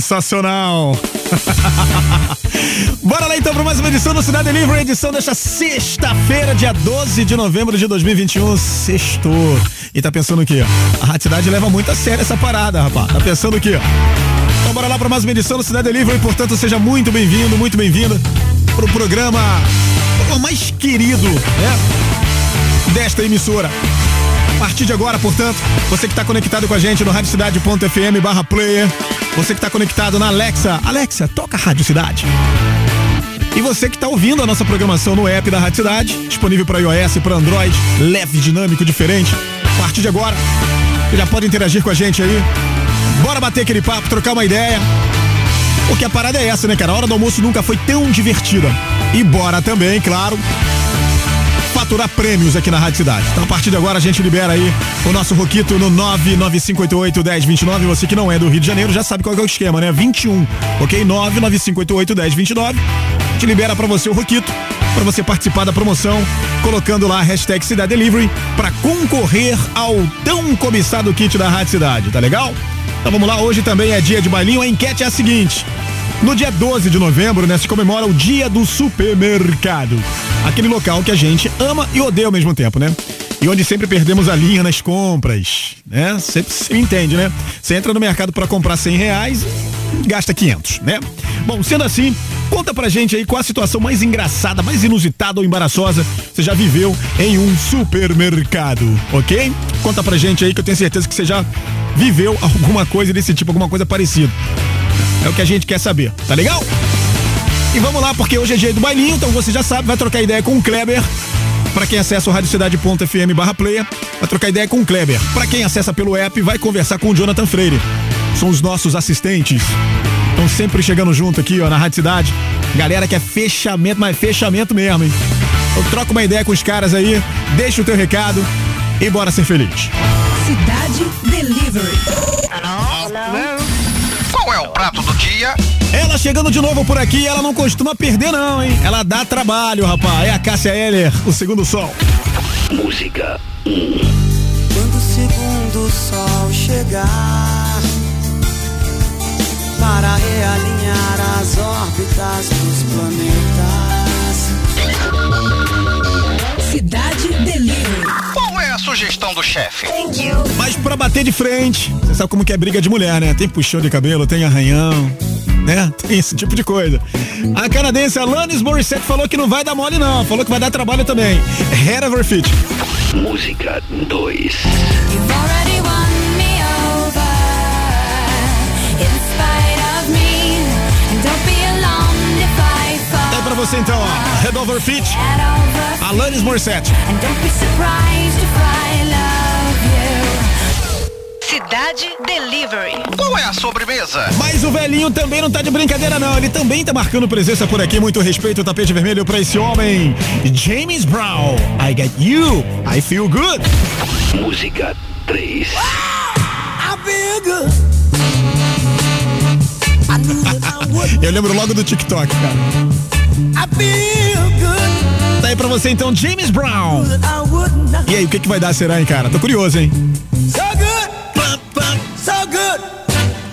Sensacional. Bora lá então para mais uma edição do Cidade Livre, edição desta sexta-feira, dia 12 de novembro de 2021, sextou. E tá pensando o quê? A Rádio Cidade leva muito a sério essa parada, rapaz. Tá pensando o quê? Então bora lá para mais uma edição do Cidade Livre, e portanto seja muito bem-vindo, muito bem-vinda pro programa, o mais querido, né? Desta emissora. A partir de agora, portanto, você que está conectado com a gente no radiocidade.fm barra player, você que está conectado na Alexa, Alexa, toca Rádio Cidade. E você que está ouvindo a nossa programação no app da Rádio Cidade, disponível para iOS e para Android, leve, dinâmico, diferente. A partir de agora, você já pode interagir com a gente aí. Bora bater aquele papo, trocar uma ideia. Porque a parada é essa, né, cara? A hora do almoço nunca foi tão divertida. E bora também, claro, faturar prêmios aqui na Rádio Cidade. Então a partir de agora a gente libera aí o nosso Roquito no 995881029. Você que não é do Rio de Janeiro já sabe qual é o esquema, né? 21, ok? 995881029. A gente libera para você o Roquito para você participar da promoção, colocando lá a hashtag Cidade Delivery para concorrer ao tão cobiçado kit da Rádio Cidade, tá legal? Então vamos lá, hoje também é dia de bailinho. A enquete é a seguinte: no dia 12 de novembro, né, se comemora o Dia do Supermercado. Aquele local que a gente ama e odeia ao mesmo tempo, né? E onde sempre perdemos a linha nas compras, né? Você, você entende, né? Você entra no mercado para comprar 100 reais e gasta 500, né? Bom, sendo assim, conta pra gente aí qual a situação mais engraçada, mais inusitada ou embaraçosa você já viveu em um supermercado, ok? Conta pra gente aí que eu tenho certeza que você já viveu alguma coisa desse tipo, alguma coisa parecida. É o que a gente quer saber, tá legal? E vamos lá, porque hoje é dia do bailinho, então você já sabe, vai trocar ideia com o Kleber. Para quem acessa o radiocidade.fm barra player, vai trocar ideia com o Kleber. Para quem acessa pelo app, vai conversar com o Jonathan Freire. São os nossos assistentes. Estão sempre chegando junto aqui, ó, na Rádio Cidade. Galera que é fechamento, mas fechamento mesmo, hein? Então troca uma ideia com os caras aí, deixa o teu recado e bora ser feliz. Cidade Delivery. Qual é o prato do dia? Ela chegando de novo por aqui, ela não costuma perder não, hein? Ela dá trabalho, rapaz. É a Cássia Heller, o segundo sol. Música Quando o segundo sol chegar para realinhar as órbitas dos planetas. Cidade Delivery. Sugestão do chefe? Mas pra bater de frente, você sabe como que é briga de mulher, né? Tem puxão de cabelo, tem arranhão, né? Tem esse tipo de coisa. A canadense Alanis Morissette falou que não vai dar mole não, falou que vai dar trabalho também. Head over feet. Música 2 você então, ó. Head over feet. head over. Alanis Morissette. And don't be surprised if I love you. Cidade Delivery. Qual é a sobremesa? Mas o velhinho também não tá de brincadeira não, ele também tá marcando presença por aqui. Muito respeito, tapete vermelho pra esse homem. James Brown. I get you. I feel good. Música 3 I feel good. I knew that I would. Eu lembro logo do TikTok, cara. I feel good. Tá aí pra você então, James Brown. E aí, o que que vai dar será, hein, cara? Tô curioso, hein? So good. So good.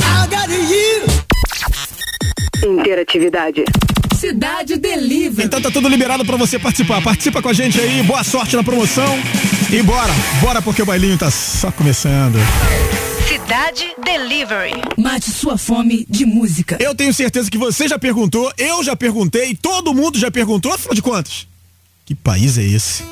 I got you. Interatividade. Cidade Delivery. Então tá tudo liberado pra você participar. Participa com a gente aí, boa sorte na promoção. E bora, bora porque o bailinho tá só começando. Cidade Delivery. Mate sua fome de música. Eu tenho certeza que você já perguntou, eu já perguntei, todo mundo já perguntou, afinal de contas. Que país é esse?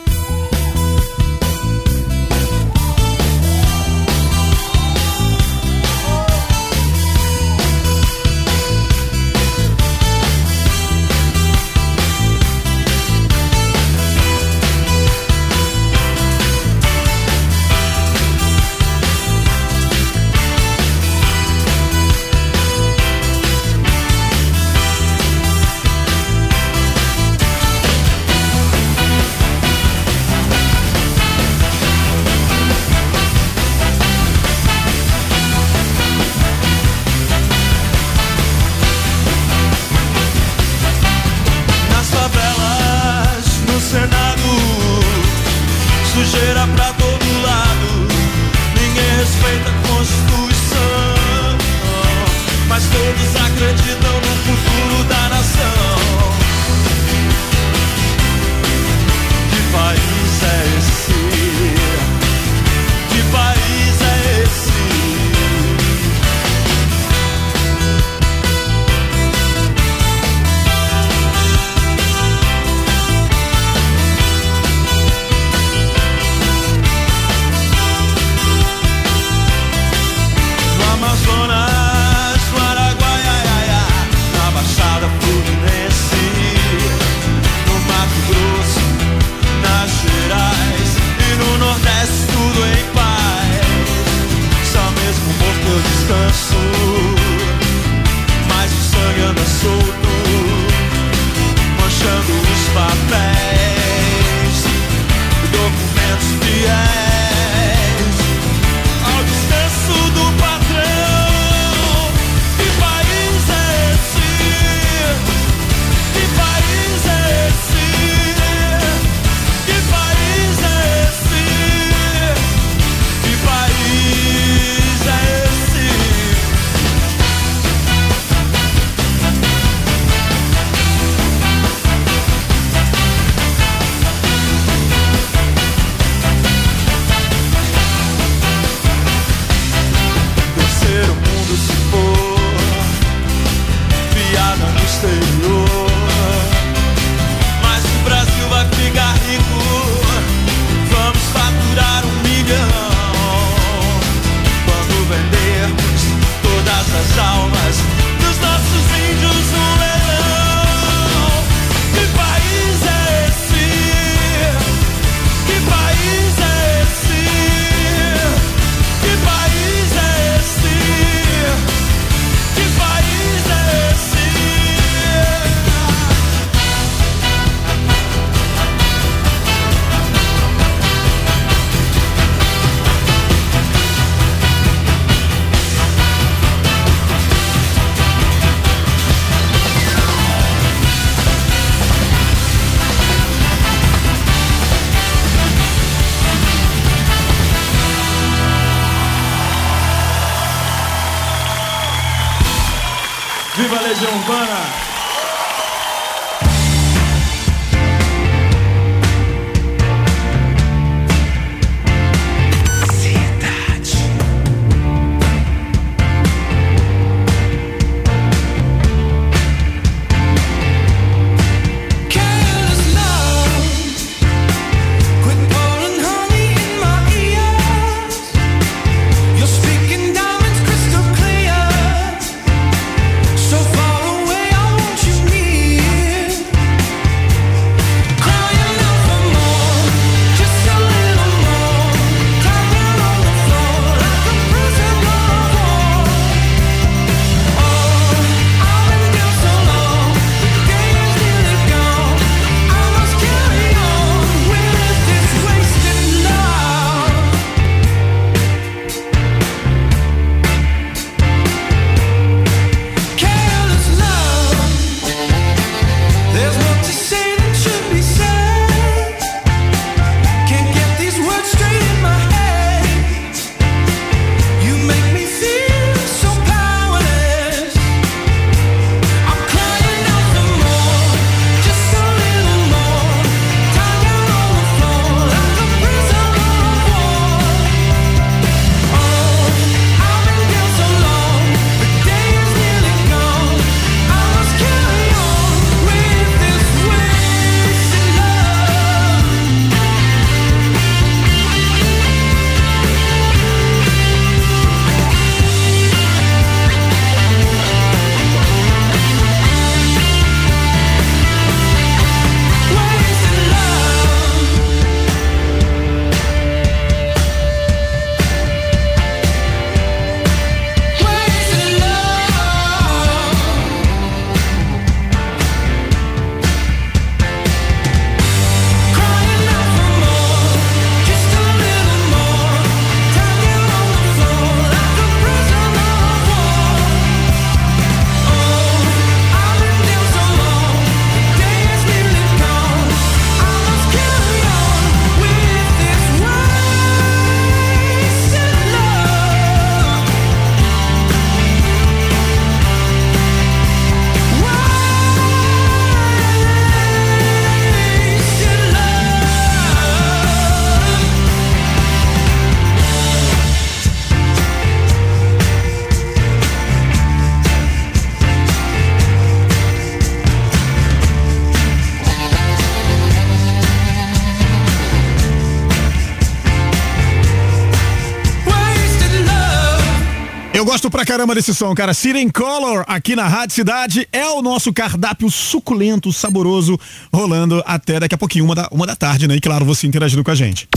Caramba desse som, cara. Siren Color aqui na Rádio Cidade é o nosso cardápio suculento, saboroso, rolando até daqui a pouquinho, uma da, uma da tarde, né? E claro, você interagindo com a gente.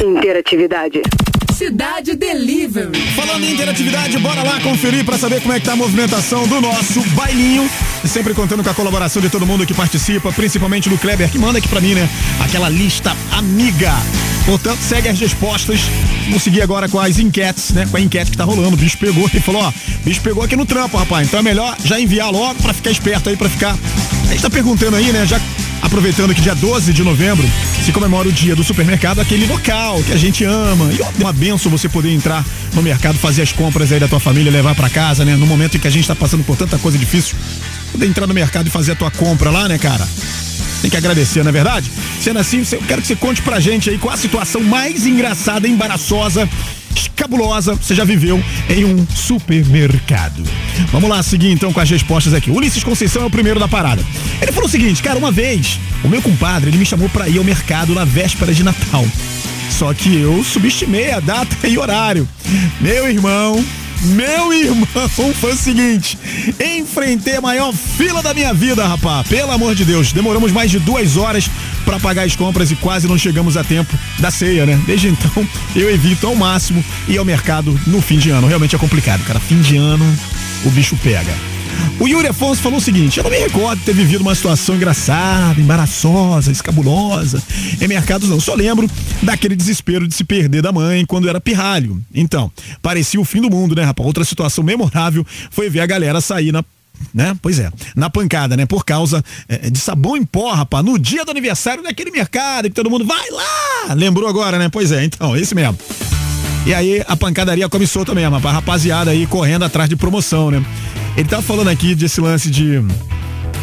Interatividade. Cidade Delivery. Falando em interatividade, bora lá conferir pra saber como é que tá a movimentação do nosso bailinho. Sempre contando com a colaboração de todo mundo que participa, principalmente do Kleber, que manda aqui pra mim, né? Aquela lista amiga. Portanto, segue as respostas. Vamos seguir agora com as enquetes, né? Com a enquete que tá rolando. O bicho pegou e falou, ó, bicho pegou aqui no trampo, rapaz. Então é melhor já enviar logo pra ficar esperto aí, pra ficar. A gente tá perguntando aí, né? Já aproveitando que dia 12 de novembro se comemora o dia do supermercado, aquele local que a gente ama. E uma benção você poder entrar no mercado, fazer as compras aí da tua família, levar pra casa, né? No momento em que a gente tá passando por tanta coisa difícil, poder entrar no mercado e fazer a tua compra lá, né, cara? Tem que agradecer, não é verdade? Sendo assim, eu quero que você conte pra gente aí qual a situação mais engraçada, embaraçosa, escabulosa você já viveu em um supermercado. Vamos lá, seguir então com as respostas aqui. Ulisses Conceição é o primeiro da parada. Ele falou o seguinte, cara, uma vez, o meu compadre, ele me chamou pra ir ao mercado na véspera de Natal. Só que eu subestimei a data e horário. Meu irmão, meu irmão, foi o seguinte: enfrentei a maior fila da minha vida, rapá. Pelo amor de Deus, demoramos mais de duas horas pra pagar as compras e quase não chegamos a tempo da ceia, né? Desde então, eu evito ao máximo ir ao mercado no fim de ano. Realmente é complicado, cara. Fim de ano, o bicho pega. O Yuri Afonso falou o seguinte: eu não me recordo de ter vivido uma situação engraçada, embaraçosa, escabulosa em mercados, não. Só lembro daquele desespero de se perder da mãe quando era pirralho. Então, parecia o fim do mundo, né, rapaz? Outra situação memorável foi ver a galera sair na né? Pois é, na pancada, né? Por causa é, de sabão em pó, rapaz, no dia do aniversário daquele mercado que todo mundo vai lá! Lembrou agora, né? Pois é, então, esse mesmo. E aí a pancadaria começou também, rapaz, rapaziada aí correndo atrás de promoção, né? Ele tava falando aqui desse lance de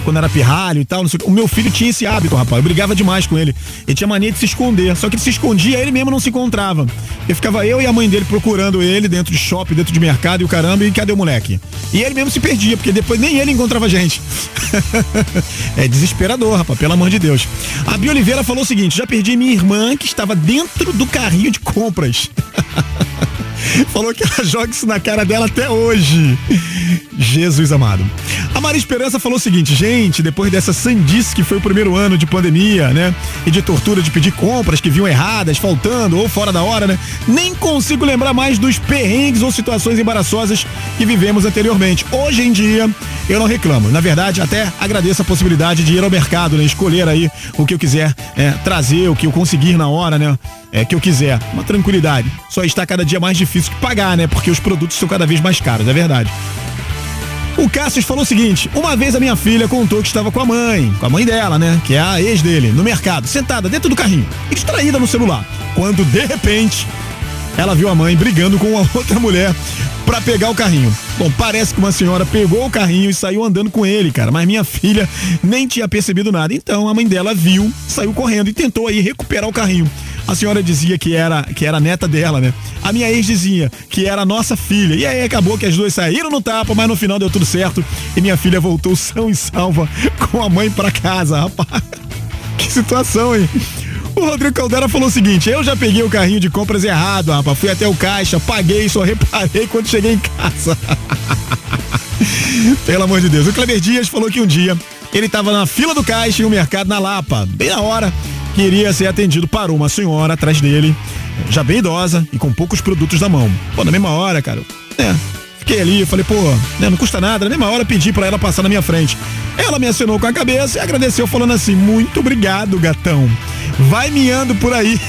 quando era pirralho e tal, não sei o quê. O meu filho tinha esse hábito, rapaz. Eu brigava demais com ele. Ele tinha mania de se esconder. Só que ele se escondia, ele mesmo não se encontrava. E ficava eu e a mãe dele procurando ele dentro de shopping, dentro de mercado e o caramba, e cadê o moleque? E ele mesmo se perdia, porque depois nem ele encontrava a gente. é desesperador, rapaz, pelo amor de Deus. A Bia Oliveira falou o seguinte: já perdi minha irmã que estava dentro do carrinho de compras. Falou que ela joga isso na cara dela até hoje. Jesus amado. A Maria Esperança falou o seguinte, gente, depois dessa sandice que foi o primeiro ano de pandemia, né? E de tortura de pedir compras que vinham erradas, faltando ou fora da hora, né? Nem consigo lembrar mais dos perrengues ou situações embaraçosas que vivemos anteriormente. Hoje em dia, eu não reclamo. Na verdade, até agradeço a possibilidade de ir ao mercado, né? Escolher aí o que eu quiser é, trazer, o que eu conseguir na hora, né? É, que eu quiser. Uma tranquilidade. Só está cada dia mais difícil que pagar, né? Porque os produtos são cada vez mais caros, é verdade. O Cassius falou o seguinte: uma vez a minha filha contou que estava com a mãe, com a mãe dela, né? Que é a ex dele, no mercado, sentada dentro do carrinho, distraída no celular. Quando de repente ela viu a mãe brigando com uma outra mulher pra pegar o carrinho. Bom, parece que uma senhora pegou o carrinho e saiu andando com ele, cara. Mas minha filha nem tinha percebido nada. Então a mãe dela viu, saiu correndo e tentou aí recuperar o carrinho. A senhora dizia que era que era neta dela, né? A minha ex dizia que era nossa filha. E aí acabou que as duas saíram no tapa, mas no final deu tudo certo e minha filha voltou são e salva com a mãe pra casa, rapaz. Que situação, hein? O Rodrigo Caldera falou o seguinte: eu já peguei o carrinho de compras errado, rapaz. Fui até o caixa, paguei, só reparei quando cheguei em casa. Pelo amor de Deus. O Kleber Dias falou que um dia ele estava na fila do caixa em um mercado na Lapa, bem na hora que iria ser atendido. Parou uma senhora atrás dele, já bem idosa e com poucos produtos na mão. Pô, na mesma hora, cara, né? Fiquei ali, falei, pô, né, não custa nada. Na mesma hora pedi pra ela passar na minha frente. Ela me assinou com a cabeça e agradeceu falando assim: muito obrigado, gatão. Vai miando por aí.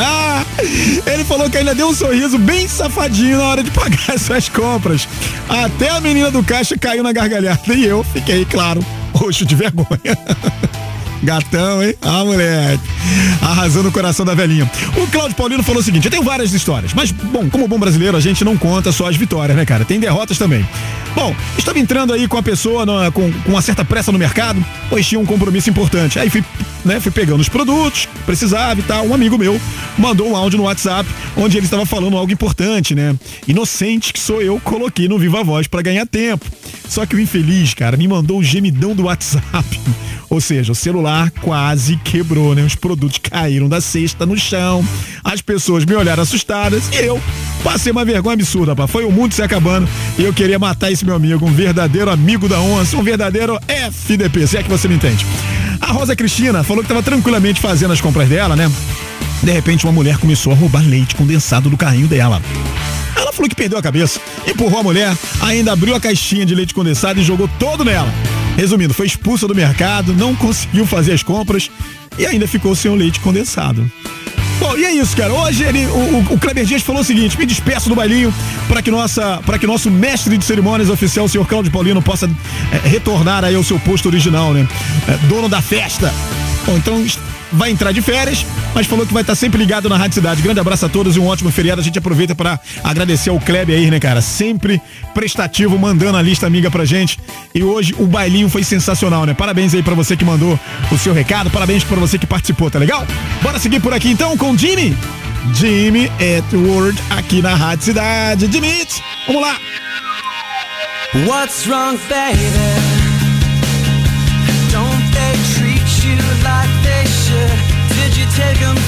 Ele falou que ainda deu um sorriso bem safadinho na hora de pagar as suas compras. Até a menina do caixa caiu na gargalhada e eu fiquei, claro, roxo de vergonha. Gatão, hein? Ah, moleque. Arrasou no coração da velhinha. O Cláudio Paulino falou o seguinte: eu tenho várias histórias, mas, bom, como bom brasileiro, a gente não conta só as vitórias, né, cara? Tem derrotas também. Bom, estava entrando aí com a pessoa com, com uma certa pressa no mercado, pois tinha um compromisso importante. Aí fui, né, fui pegando os produtos, precisava e tal. Um amigo meu mandou um áudio no WhatsApp onde ele estava falando algo importante, né? Inocente que sou eu, coloquei no Viva Voz para ganhar tempo. Só que o infeliz, cara, me mandou o gemidão do WhatsApp. Ou seja, o celular quase quebrou, né? Os produtos caíram da cesta no chão. As pessoas me olharam assustadas e eu passei uma vergonha absurda, rapaz. Foi o mundo se acabando e eu queria matar esse meu amigo, um verdadeiro amigo da onça, um verdadeiro FDP, se é que você me entende. A Rosa Cristina falou que estava tranquilamente fazendo as compras dela, né? De repente, uma mulher começou a roubar leite condensado do carrinho dela. Ela falou que perdeu a cabeça, empurrou a mulher, ainda abriu a caixinha de leite condensado e jogou todo nela. Resumindo, foi expulsa do mercado, não conseguiu fazer as compras e ainda ficou sem o leite condensado. Bom, e é isso, cara. Hoje ele, o, o- Kleber Dias falou o seguinte: me despeço do bailinho para que nossa, para que nosso mestre de cerimônias oficial, o senhor Cláudio Paulino, possa é, retornar aí ao seu posto original, né? É, dono da festa. Bom, então vai entrar de férias, mas falou que vai estar sempre ligado na Rádio Cidade. Grande abraço a todos e um ótimo feriado. A gente aproveita para agradecer ao Kleber aí, né, cara? Sempre prestativo, mandando a lista amiga pra gente. E hoje o bailinho foi sensacional, né? Parabéns aí pra você que mandou o seu recado, parabéns pra você que participou, tá legal? Bora seguir por aqui então com Jimmy. Jimmy Edward aqui na Rádio Cidade. Jimmy, vamos lá. What's wrong, baby? Take them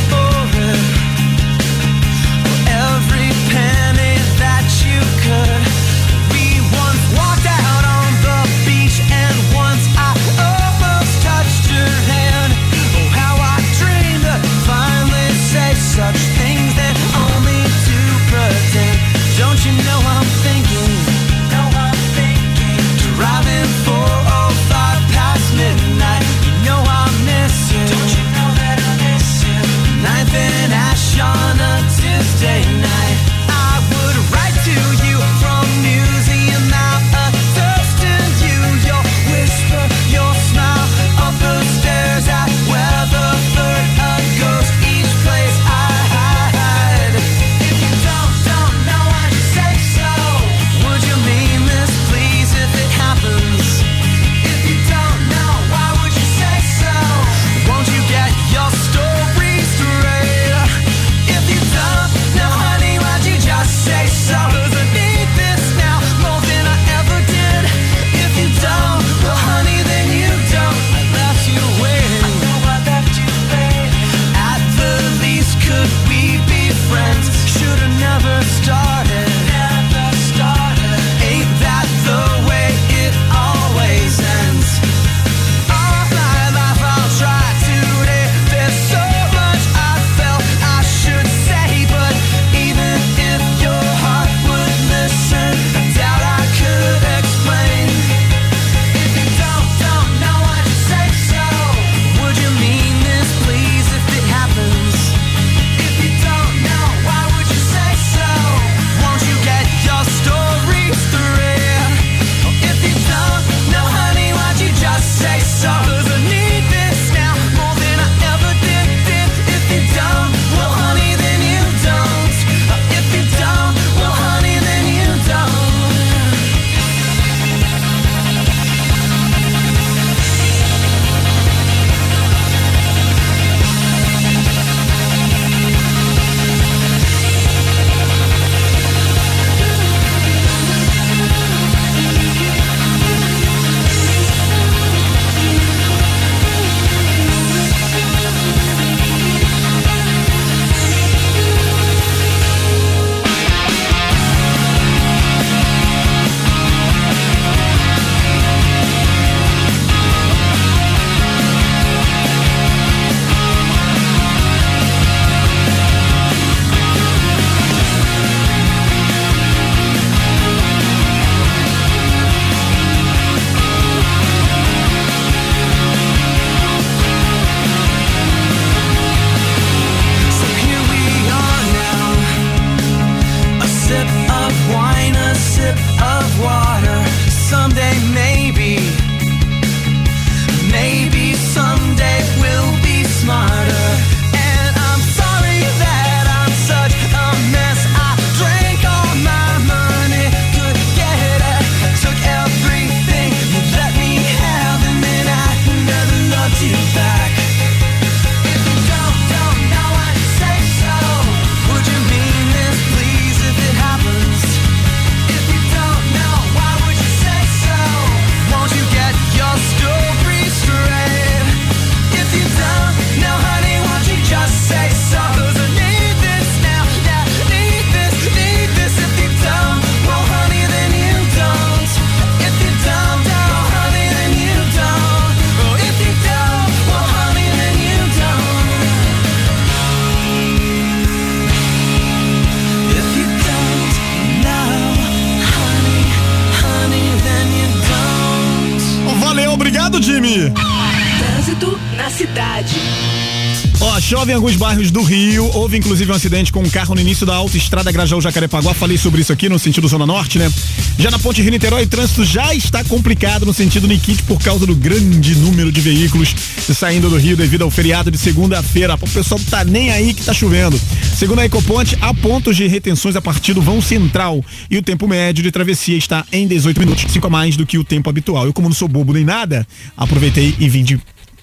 chove em alguns bairros do Rio. Houve inclusive um acidente com um carro no início da autoestrada Grajaú Jacarepaguá. Falei sobre isso aqui no sentido Zona Norte, né? Já na ponte Rio Niterói, o trânsito já está complicado no sentido Nikit por causa do grande número de veículos saindo do Rio devido ao feriado de segunda-feira. O pessoal tá nem aí que tá chovendo. Segundo a Ecoponte, há pontos de retenções a partir do vão central e o tempo médio de travessia está em 18 minutos, 5 a mais do que o tempo habitual. Eu, como não sou bobo nem nada, aproveitei e vim de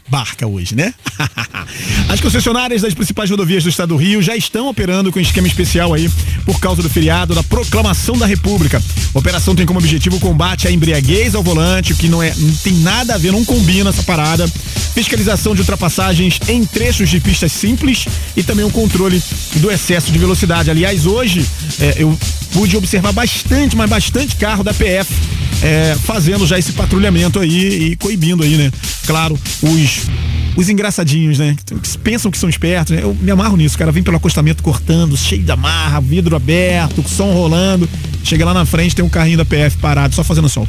barca hoje, né? As concessionárias das principais rodovias do estado do Rio já estão operando com esquema especial aí por causa do feriado da Proclamação da República. A operação tem como objetivo o combate à embriaguez ao volante, o que não é, não tem nada a ver, não combina essa parada. Fiscalização de ultrapassagens em trechos de pistas simples e também o controle do excesso de velocidade. Aliás, hoje é, eu pude observar bastante, mas bastante carro da PF é, fazendo já esse patrulhamento aí e coibindo aí, né? Claro, os os engraçadinhos, né? Pensam que são espertos, né? Eu me amarro nisso, o cara vem pelo acostamento cortando, cheio da marra, vidro aberto, som rolando. Chega lá na frente, tem um carrinho da PF parado, só fazendo som.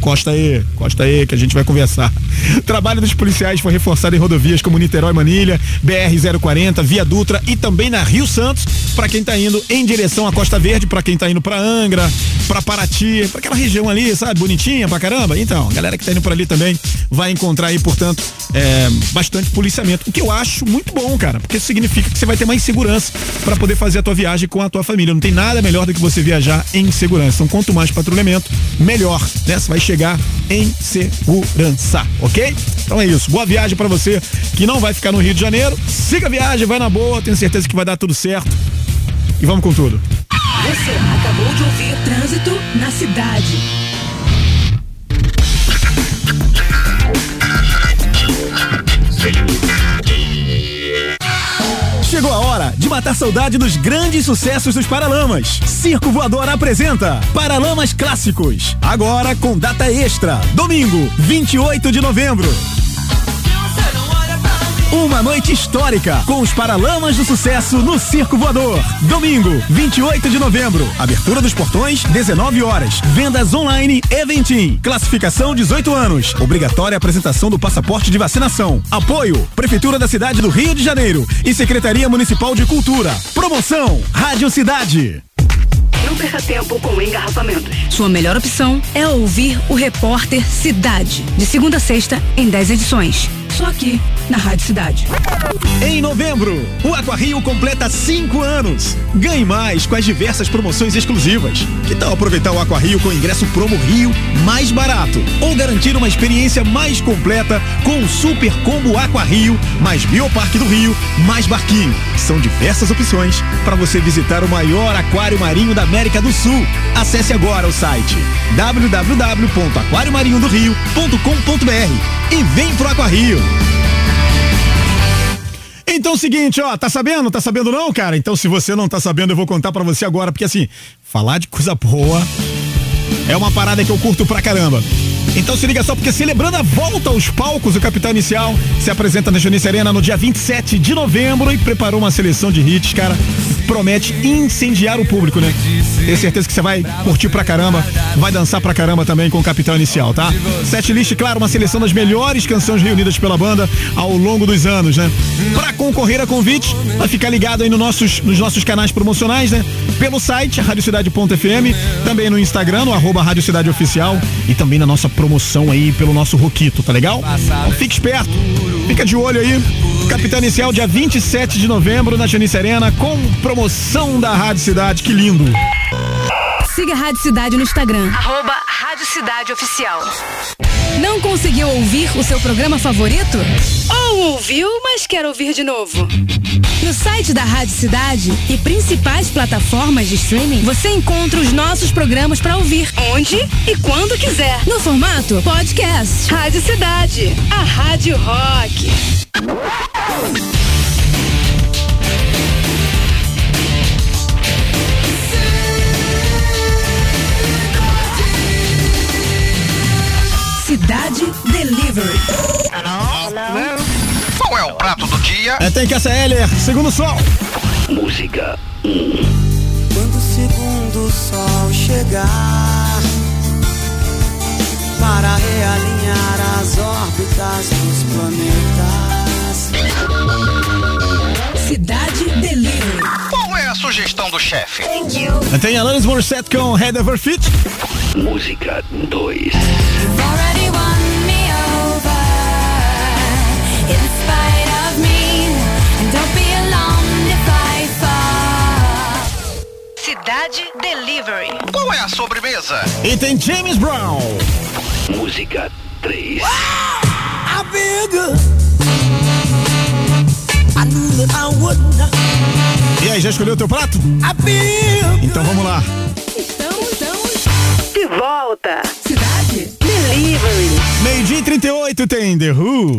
Costa aí, costa aí, que a gente vai conversar. Trabalho dos policiais foi reforçado em rodovias como Niterói Manilha, BR-040, Via Dutra e também na Rio Santos, para quem tá indo em direção à Costa Verde, para quem tá indo para Angra, para Paraty, para aquela região ali, sabe, bonitinha pra caramba. Então, a galera que tá indo por ali também vai encontrar aí, portanto, é, bastante policiamento. O que eu acho muito bom, cara, porque significa que você vai ter mais segurança para poder fazer a tua viagem com a tua família. Não tem nada melhor do que você viajar em segurança. Então, quanto mais patrulhamento, melhor, né? Você vai chegar em segurança, ok? Então é isso. Boa viagem para você que não vai ficar no Rio de Janeiro. Siga a viagem, vai na boa, tenho certeza que vai dar tudo certo. E vamos com tudo. Você acabou de ouvir Trânsito na Cidade. Chegou a hora de matar saudade dos grandes sucessos dos Paralamas. Circo Voador apresenta Paralamas Clássicos. Agora com data extra. Domingo, 28 de novembro. Uma noite histórica com os Paralamas do Sucesso no Circo Voador. Domingo, 28 de novembro. Abertura dos portões, 19 horas. Vendas online Eventim. Classificação 18 anos. Obrigatória apresentação do passaporte de vacinação. Apoio: Prefeitura da cidade do Rio de Janeiro e Secretaria Municipal de Cultura. Promoção: Rádio Cidade. Não perca tempo com engarrafamentos. Sua melhor opção é ouvir o Repórter Cidade, de segunda a sexta, em 10 edições. Só aqui, na Rádio Cidade. Em novembro, o Aquarrio completa cinco anos. Ganhe mais com as diversas promoções exclusivas. Que tal aproveitar o Aquarrio com ingresso promo Rio mais barato? Ou garantir uma experiência mais completa com o Super Combo Aquarrio mais Bioparque do Rio mais barquinho. São diversas opções para você visitar o maior aquário marinho da América do Sul. Acesse agora o site www.aquariomarinhodorio.com.br e vem pro Aquarrio. Então seguinte, ó, tá sabendo? Tá sabendo não, cara? Então se você não tá sabendo, eu vou contar pra você agora, porque assim, falar de coisa boa é uma parada que eu curto pra caramba. Então se liga só, porque celebrando a volta aos palcos, o Capital Inicial se apresenta na Janice Arena no dia 27 de novembro e preparou uma seleção de hits, cara. Promete incendiar o público, né? Tenho certeza que você vai curtir pra caramba, vai dançar pra caramba também com o Capital Inicial, tá? Set list, claro, uma seleção das melhores canções reunidas pela banda ao longo dos anos, né? Pra concorrer a convite, vai ficar ligado aí no nossos, nos nossos canais promocionais, né? Pelo site, radiocidade.fm, também no Instagram, no arroba Rádio Cidade Oficial e também na nossa promoção aí pelo nosso Roquito, tá legal? Então fique esperto, fica de olho aí. Capital Inicial, dia 27 de novembro, na Janice Arena, com promoção da Rádio Cidade, que lindo. Siga a Rádio Cidade no Instagram. Arroba Rádio Cidade Oficial. Não conseguiu ouvir o seu programa favorito? Ou ouviu, mas quer ouvir de novo? No site da Rádio Cidade e principais plataformas de streaming, você encontra os nossos programas para ouvir onde e quando quiser. No formato podcast. Rádio Cidade, a Rádio Rock. Cidade Delivery. Hello? Hello? Qual é o prato do dia? É, tem que SL, segundo sol. Música. Quando o segundo sol chegar, para realinhar as órbitas dos planetas. Cidade Delivery. Sugestão do chefe? Tem Alanis Morissette com Head Over Fit. Música 2. You've already won me over in spite of me. And don't be alarmed if I fall. Cidade Delivery. Qual é a sobremesa? E tem James Brown. Música 3. I feel good. I knew that I would not. E aí, já escolheu o teu prato? Então vamos lá. Estamos, estamos. De volta. Cidade Delivery. Meio-dia e 38 tem The Who.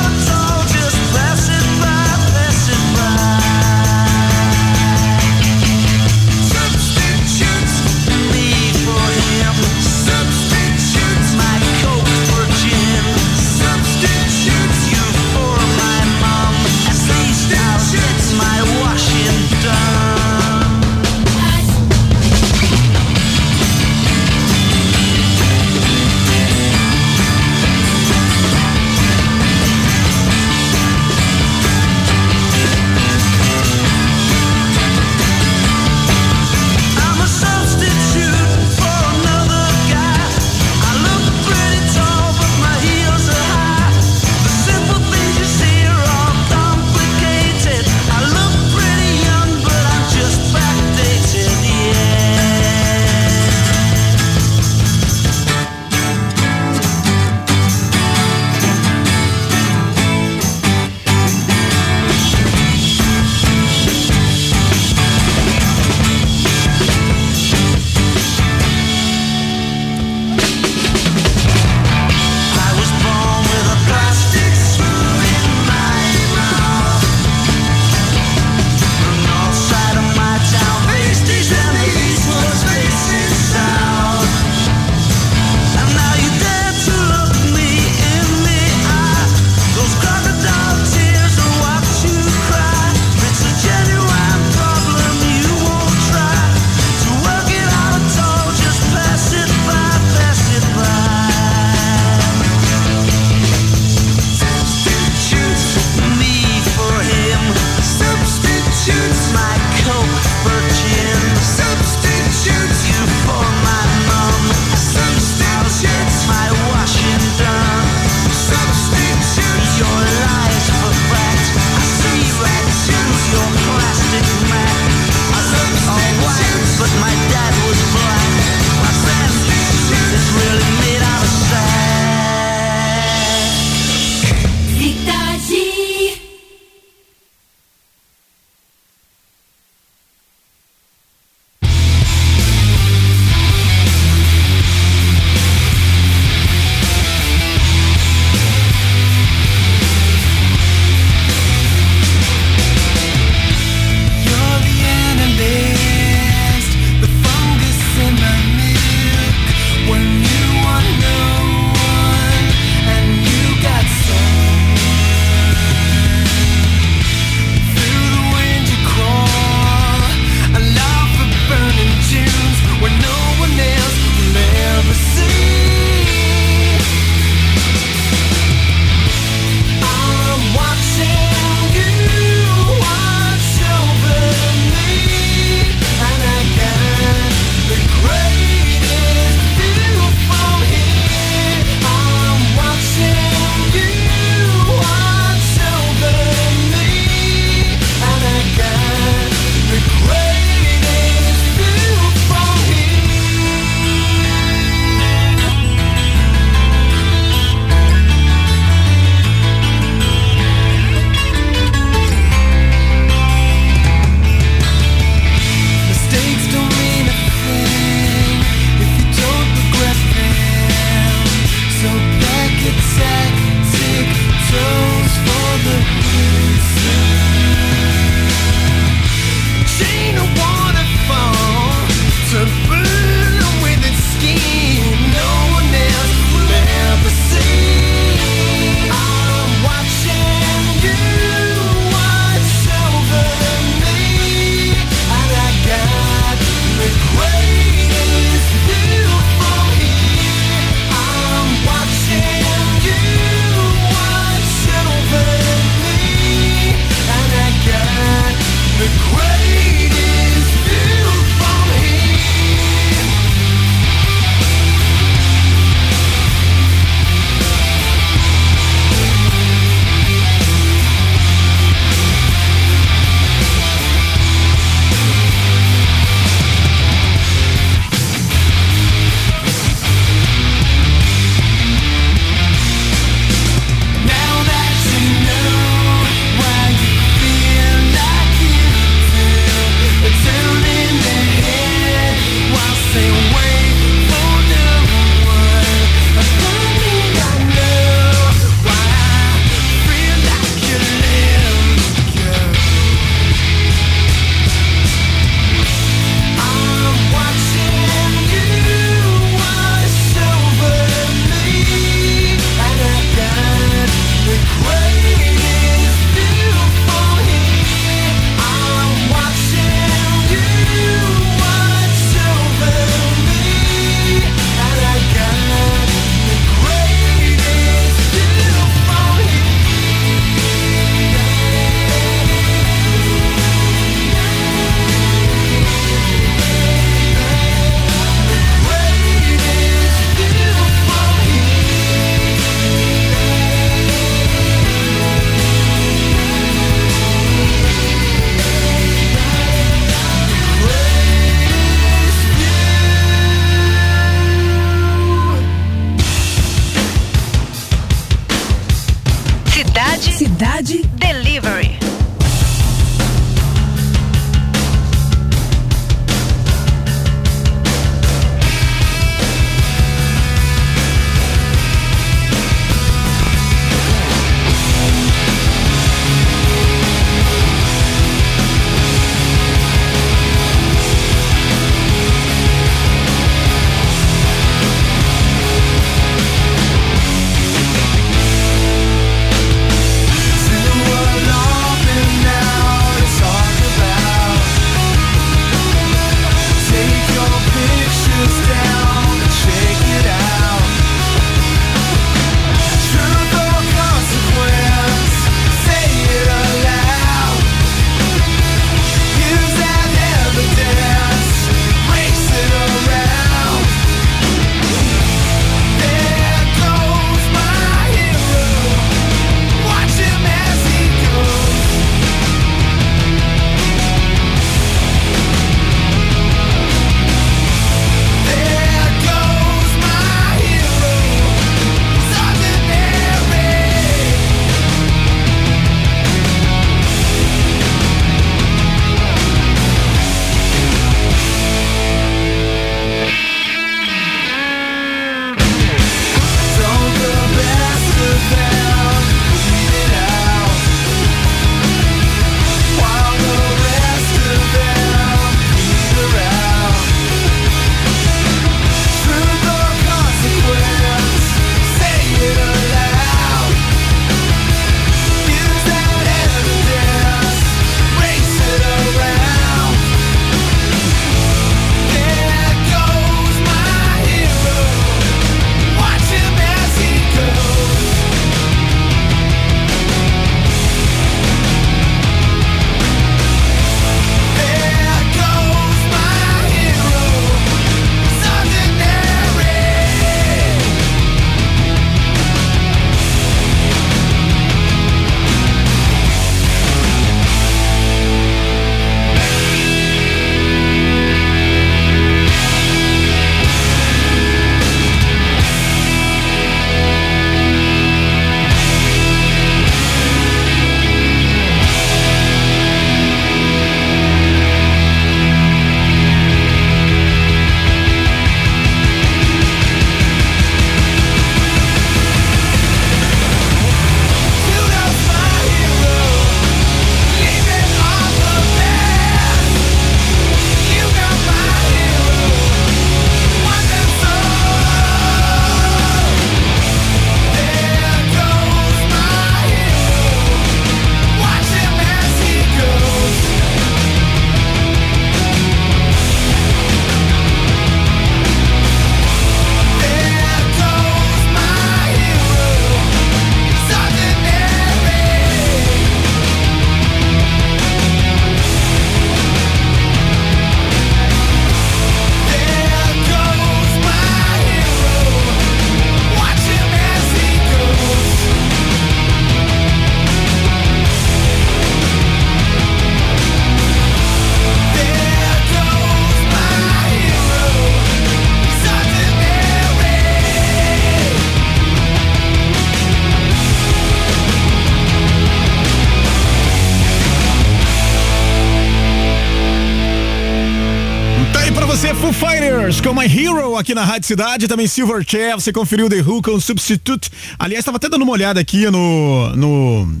Fighters, com My Hero aqui na Rádio Cidade, também Silverchair, você conferiu The Who com Substitute. Aliás, estava até dando uma olhada aqui no, no,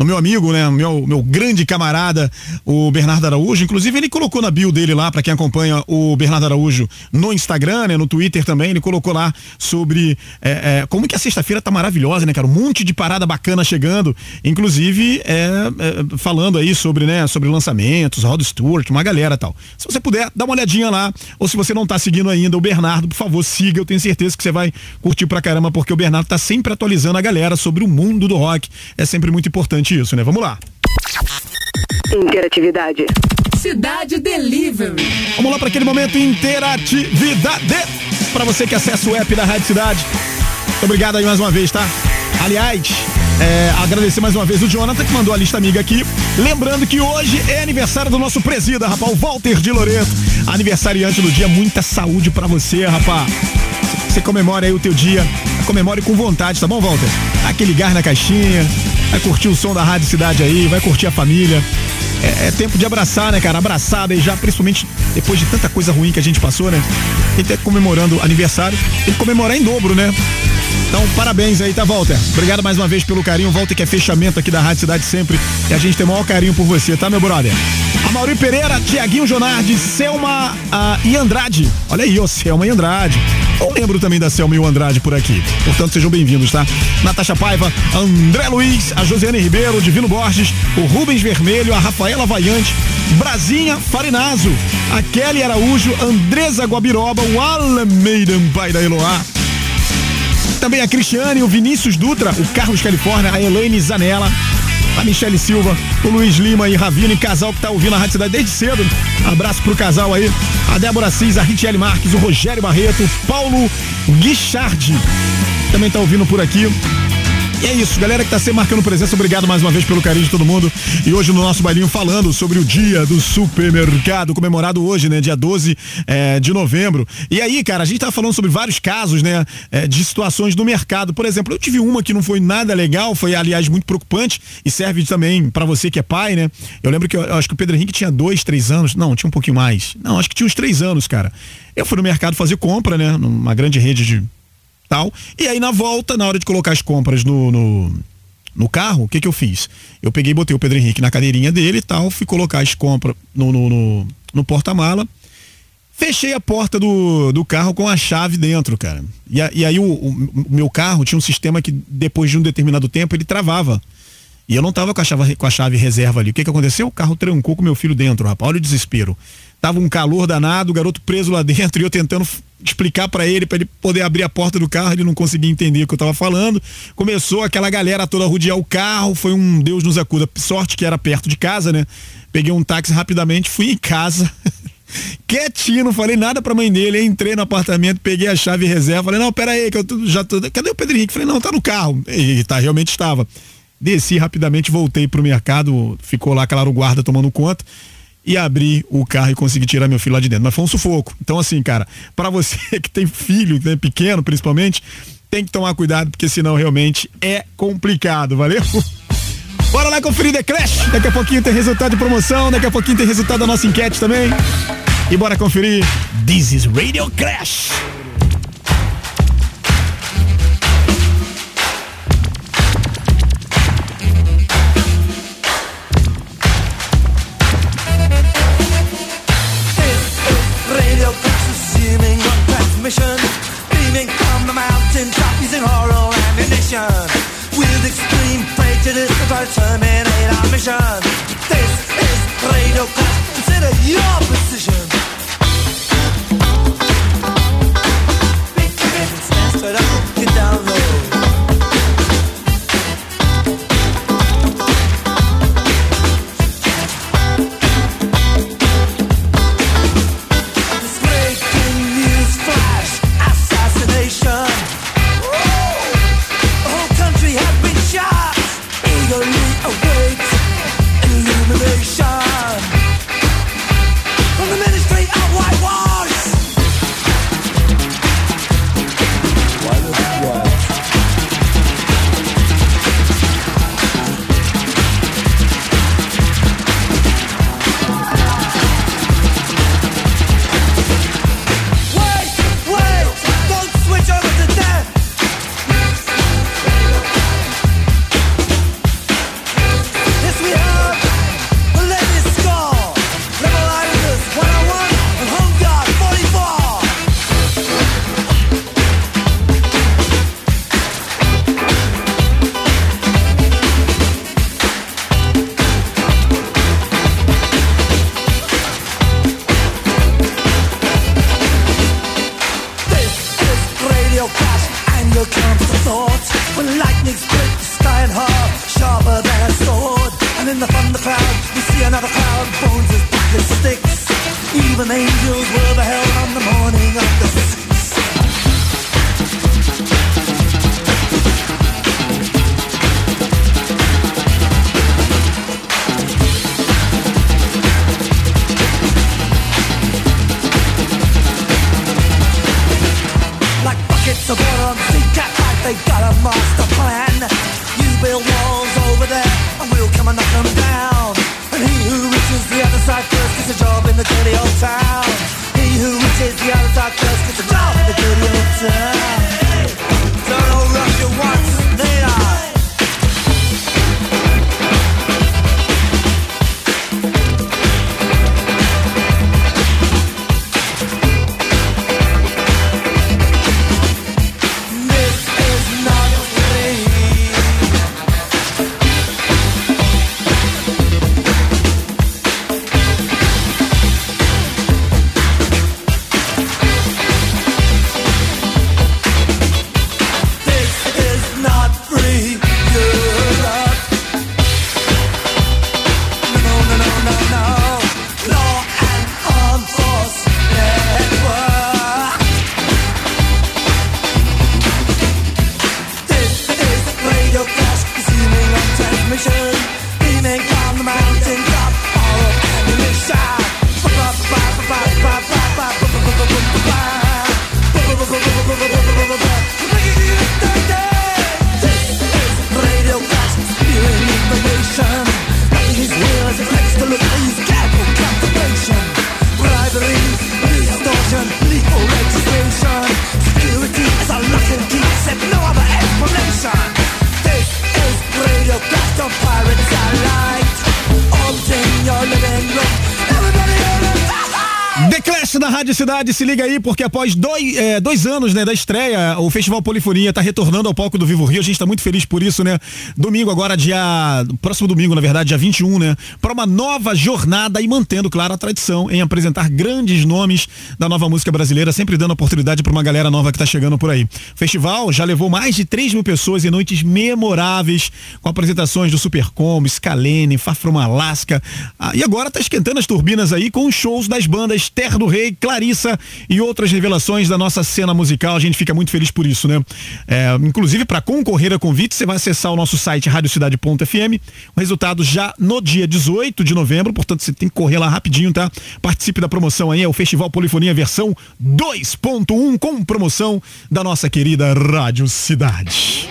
no meu amigo, né, meu, meu grande camarada, o Bernardo Araújo. Inclusive, ele colocou na bio dele lá, para quem acompanha o Bernardo Araújo no Instagram, né, no Twitter também, ele colocou lá sobre é, é, como que a sexta-feira tá maravilhosa, né, cara? Um monte de parada bacana chegando, inclusive é, é, falando aí sobre, né, sobre lançamentos, Rod Stewart, uma galera tal. Se você puder, dá uma olhadinha lá, ou se você não tá seguindo ainda o Bernardo, por favor, siga, eu tenho certeza que você vai curtir pra caramba, porque o Bernardo tá sempre atualizando a galera sobre o mundo do rock. É sempre muito importante isso, né? Vamos lá. Interatividade. Cidade Delivery. Vamos lá para aquele momento interatividade. Para você que acessa o app da Rádio Cidade. Muito obrigado aí mais uma vez, tá? Aliás, é, agradecer mais uma vez o Jonathan que mandou a lista amiga aqui. Lembrando que hoje é aniversário do nosso presida, rapaz, o Walter de Loreto. Aniversariante do dia, muita saúde para você, rapaz. Você comemora aí o teu dia, comemore com vontade, tá bom, Walter? Aquele gás na caixinha, vai curtir o som da Rádio Cidade aí, vai curtir a família. É, é tempo de abraçar, né, cara? Abraçada aí já, principalmente depois de tanta coisa ruim que a gente passou, né? Quem tá comemorando aniversário, tem que comemorar em dobro, né? Então, parabéns aí, tá, Walter? Obrigado mais uma vez pelo carinho. Walter, que é fechamento aqui da Rádio Cidade sempre. E a gente tem o maior carinho por você, tá, meu brother? A Mauri Pereira, Tiaguinho Jonardi, Selma ah, e Andrade. Olha aí, ó, Selma e Andrade. Eu lembro também da Selma e o Andrade por aqui. Portanto, sejam bem-vindos, tá? Natasha Paiva, André Luiz, a Josiane Ribeiro, o Divino Borges, o Rubens Vermelho, a Rafaela Vaiante, Brasinha Farinazo, a Kelly Araújo, Andresa Guabiroba, o Alameida Pai da Eloá. Também a Cristiane, o Vinícius Dutra, o Carlos Califórnia, a Elaine Zanella, a Michele Silva, o Luiz Lima e Ravine, casal que tá ouvindo a Rádio Cidade desde cedo. Abraço pro casal aí. A Débora Cis, a Ritiele Marques, o Rogério Barreto, o Paulo Guichardi. Também tá ouvindo por aqui. E é isso, galera que tá sempre marcando presença, obrigado mais uma vez pelo carinho de todo mundo. E hoje no nosso bailinho falando sobre o dia do supermercado, comemorado hoje, né, dia 12 eh, de novembro. E aí, cara, a gente tá falando sobre vários casos, né, eh, de situações no mercado. Por exemplo, eu tive uma que não foi nada legal, foi aliás muito preocupante e serve também pra você que é pai, né. Eu lembro que eu, eu acho que o Pedro Henrique tinha dois, três anos, não, tinha um pouquinho mais. Não, acho que tinha uns três anos, cara. Eu fui no mercado fazer compra, né, numa grande rede de tal. E aí na volta, na hora de colocar as compras no, no, no carro, o que que eu fiz? Eu peguei e botei o Pedro Henrique na cadeirinha dele e tal, fui colocar as compras no, no, no, no porta-mala. Fechei a porta do, do carro com a chave dentro, cara. E, a- e aí o, o- meu carro tinha um sistema que depois de um determinado tempo ele travava. E eu não tava com a chave, com a chave reserva ali. O que que aconteceu? O carro trancou com meu filho dentro, rapaz. Olha o desespero. Tava um calor danado, o garoto preso lá dentro e eu tentando explicar pra ele, pra ele poder abrir a porta do carro, ele não conseguia entender o que eu tava falando. Começou aquela galera toda a rodear o carro, foi um Deus nos acuda. Sorte que era perto de casa, né? Peguei um táxi rapidamente, fui em casa. Quietinho, não falei nada pra mãe dele. Entrei no apartamento, peguei a chave reserva. Falei, não, pera aí, que eu tô- já tô. Cadê o Pedro Henrique? Falei, não, tá no carro. E tá, realmente estava. Desci rapidamente, voltei pro mercado, ficou lá, claro, o guarda tomando conta. E abri o carro e consegui tirar meu filho lá de dentro. Mas foi um sufoco. Então, assim, cara, pra você que tem filho, né, pequeno principalmente, tem que tomar cuidado, porque senão realmente é complicado, valeu? Bora lá conferir The Clash. Daqui a pouquinho tem resultado de promoção, daqui a pouquinho tem resultado da nossa enquete também. E bora conferir This is Radio Clash. Mountain top using horror ammunition. With extreme prejudice to terminate our mission. This is Radio Clash. Consider your position. Water on sea cat like they got a master plan. You build walls over there, and we'll come and knock them down. And he who reaches the other side first gets a job in the dirty old town. He who reaches the other side first gets a job in the dirty old town. Cidade, se liga aí, porque após dois, é, dois anos né, da estreia, o Festival Polifonia tá retornando ao palco do Vivo Rio. A gente tá muito feliz por isso, né? Domingo agora, dia. Próximo domingo, na verdade, dia 21, né? Para uma nova jornada e mantendo, claro, a tradição em apresentar grandes nomes da nova música brasileira, sempre dando oportunidade para uma galera nova que tá chegando por aí. O festival já levou mais de 3 mil pessoas em noites memoráveis, com apresentações do Supercombo, Scalene, Far From Alaska. Ah, e agora tá esquentando as turbinas aí com shows das bandas Terra do Rei, E outras revelações da nossa cena musical. A gente fica muito feliz por isso, né? É, inclusive, para concorrer a convite, você vai acessar o nosso site radiocidade.fm. O resultado já no dia 18 de novembro, portanto, você tem que correr lá rapidinho, tá? Participe da promoção aí, é o Festival Polifonia versão 2.1 com promoção da nossa querida Rádio Cidade.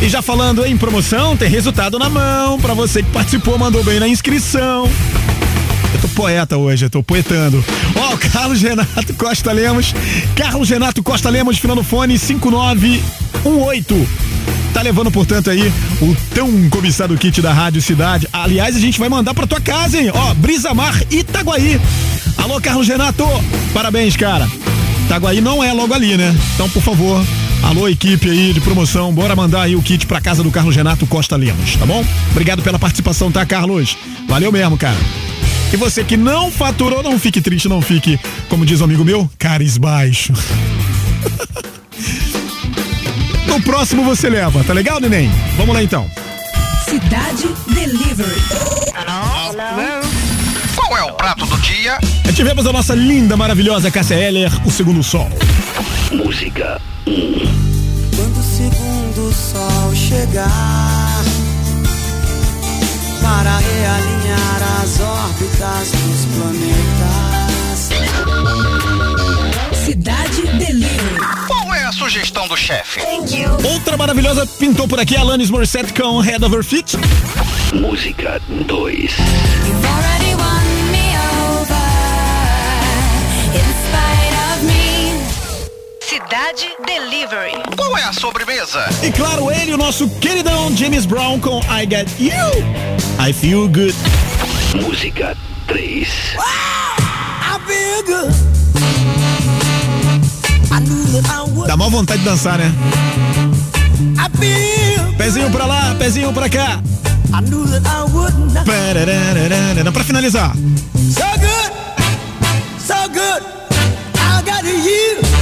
E já falando em promoção, tem resultado na mão para você que participou, mandou bem na inscrição. Eu tô poeta hoje, eu tô poetando. Ó, o Carlos Renato Costa Lemos. Carlos Renato Costa Lemos, final do fone 5918. Tá levando, portanto, aí o tão cobiçado kit da Rádio Cidade. Aliás, a gente vai mandar pra tua casa, hein? Ó, Brisa Mar Itaguaí. Alô, Carlos Renato. Parabéns, cara. Itaguaí não é logo ali, né? Então, por favor, alô, equipe aí de promoção, bora mandar aí o kit pra casa do Carlos Renato Costa Lemos, tá bom? Obrigado pela participação, tá, Carlos? Valeu mesmo, cara. E você que não faturou, não fique triste, não fique, como diz um amigo meu, carisbaixo. No próximo você leva, tá legal, neném? Vamos lá então. Cidade Delivery. Qual é o prato do dia? E tivemos a nossa linda, maravilhosa Cássia Heller, o segundo sol. Música Quando o segundo sol chegar para realinhar as órbitas dos planetas. Cidade Delivery. Qual é a sugestão do chefe? Outra maravilhosa pintou por aqui, Alanis Morissette com Head Over Feet. Música 2 You've already won me over in spite of me. Cidade Delivery. Qual é a sobremesa? E claro, ele, o nosso queridão James Brown com I Get You. I Feel Good. Música 3 I feel good. I knew that I would. Dá mal vontade de dançar, né? I feel. Pezinho pra lá, pezinho pra cá. I knew that I would not. Pararararara. Pra finalizar. So good, so good. I got you.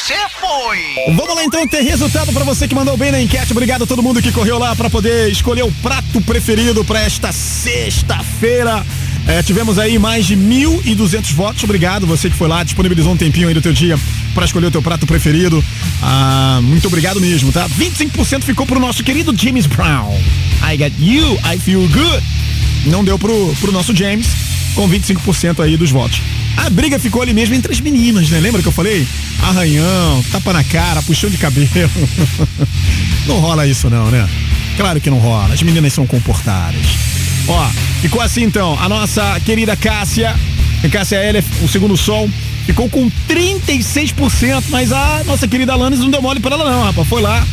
Você foi. Vamos lá então ter resultado pra você que mandou bem na enquete. Obrigado a todo mundo que correu lá pra poder escolher o prato preferido pra esta sexta-feira. É, tivemos aí mais de 1.200 votos. Obrigado você que foi lá, disponibilizou um tempinho aí do teu dia pra escolher o teu prato preferido. Ah, muito obrigado mesmo, tá? 25% ficou pro nosso querido James Brown. I got you, I feel good. Não deu pro, pro nosso James, com 25% aí dos votos. A briga ficou ali mesmo entre as meninas, né? Lembra que eu falei? Arranhão, tapa na cara, puxão de cabelo. não rola isso não, né? Claro que não rola. As meninas são comportadas. Ó, ficou assim então. A nossa querida Cássia, Cássia L, o segundo som, ficou com 36%, mas a nossa querida Alanis não deu mole pra ela não, rapaz. Foi lá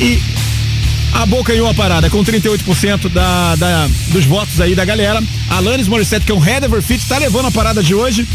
e abocanhou a parada com 38% da, da, dos votos aí da galera. Alanis Morissette, que é um Head Over Fit, tá levando a parada de hoje.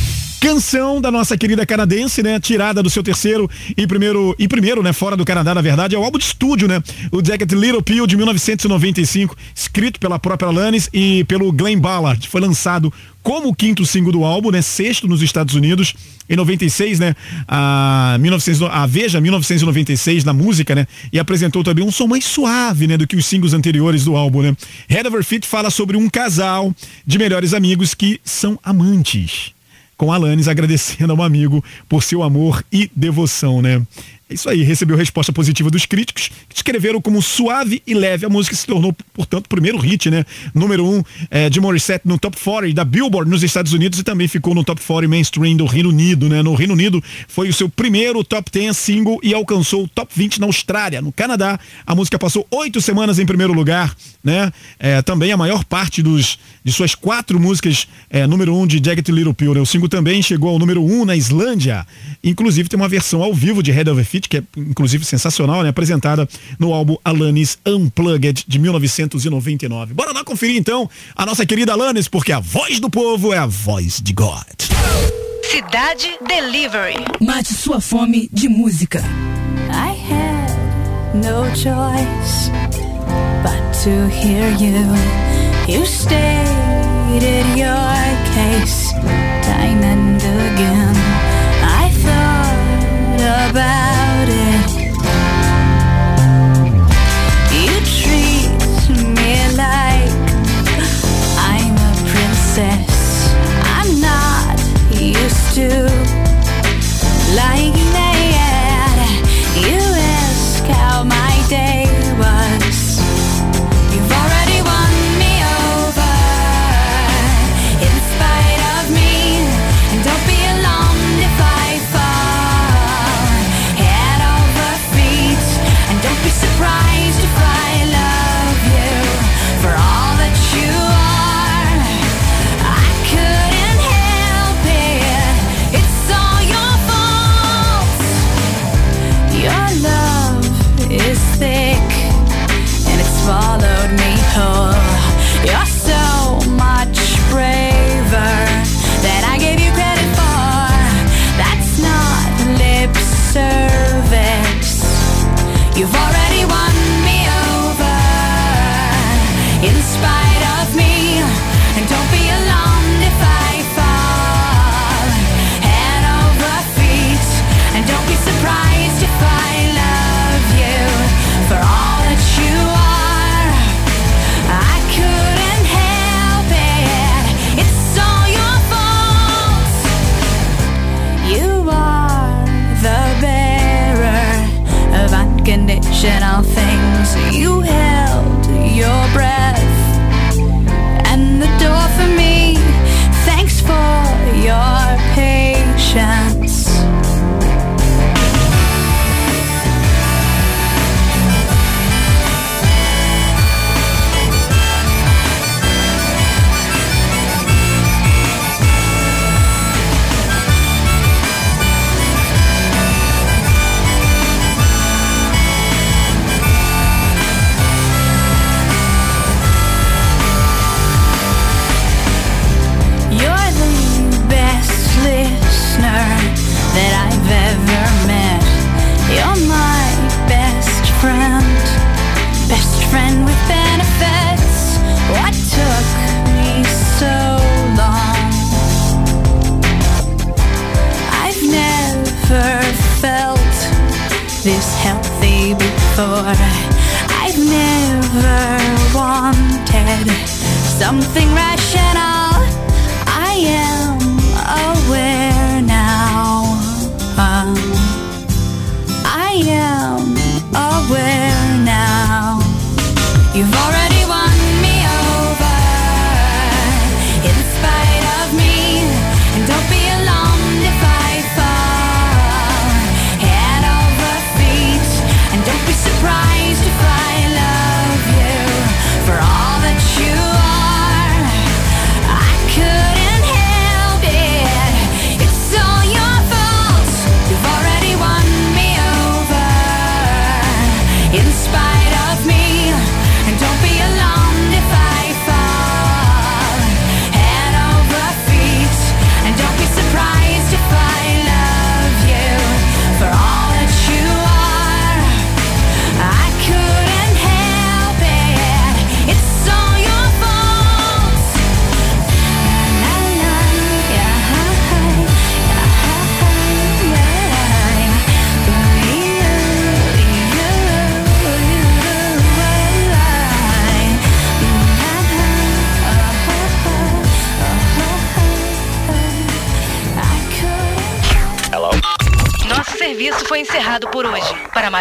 Canção da nossa querida canadense, né? Tirada do seu terceiro e primeiro, e primeiro, né? Fora do Canadá, na verdade, é o álbum de estúdio, né? O Jacket Little Pill de 1995, escrito pela própria Alanis e pelo Glenn Ballard. Foi lançado como o quinto single do álbum, né? Sexto nos Estados Unidos. Em 96, né? A, 1900, a Veja 1996 na música, né? E apresentou também um som mais suave, né? Do que os singles anteriores do álbum, né? Head Over Fit fala sobre um casal de melhores amigos que são amantes com Alanis agradecendo ao amigo por seu amor e devoção, né? É isso aí, recebeu resposta positiva dos críticos, que descreveram como suave e leve. A música se tornou, portanto, o primeiro hit, né? Número um é, de Morissette no Top 40 da Billboard nos Estados Unidos e também ficou no Top 40 mainstream do Reino Unido, né? No Reino Unido foi o seu primeiro Top 10 single e alcançou o Top 20 na Austrália. No Canadá, a música passou oito semanas em primeiro lugar, né? É, também a maior parte dos, de suas quatro músicas é, número um de Jagged Little Pill, né? O single também chegou ao número um na Islândia. Inclusive tem uma versão ao vivo de Head Feet, que é inclusive sensacional, né? Apresentada no álbum Alanis Unplugged de 1999. Bora lá conferir então a nossa querida Alanis, porque a voz do povo é a voz de God. Cidade Delivery. Mate sua fome de música. I had no choice but to hear you. You stated your case time and again. I thought about You. I've never wanted something right.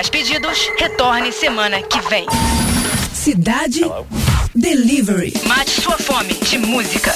mais pedidos, retorne semana que vem. Cidade Hello. Delivery. Mate sua fome de música.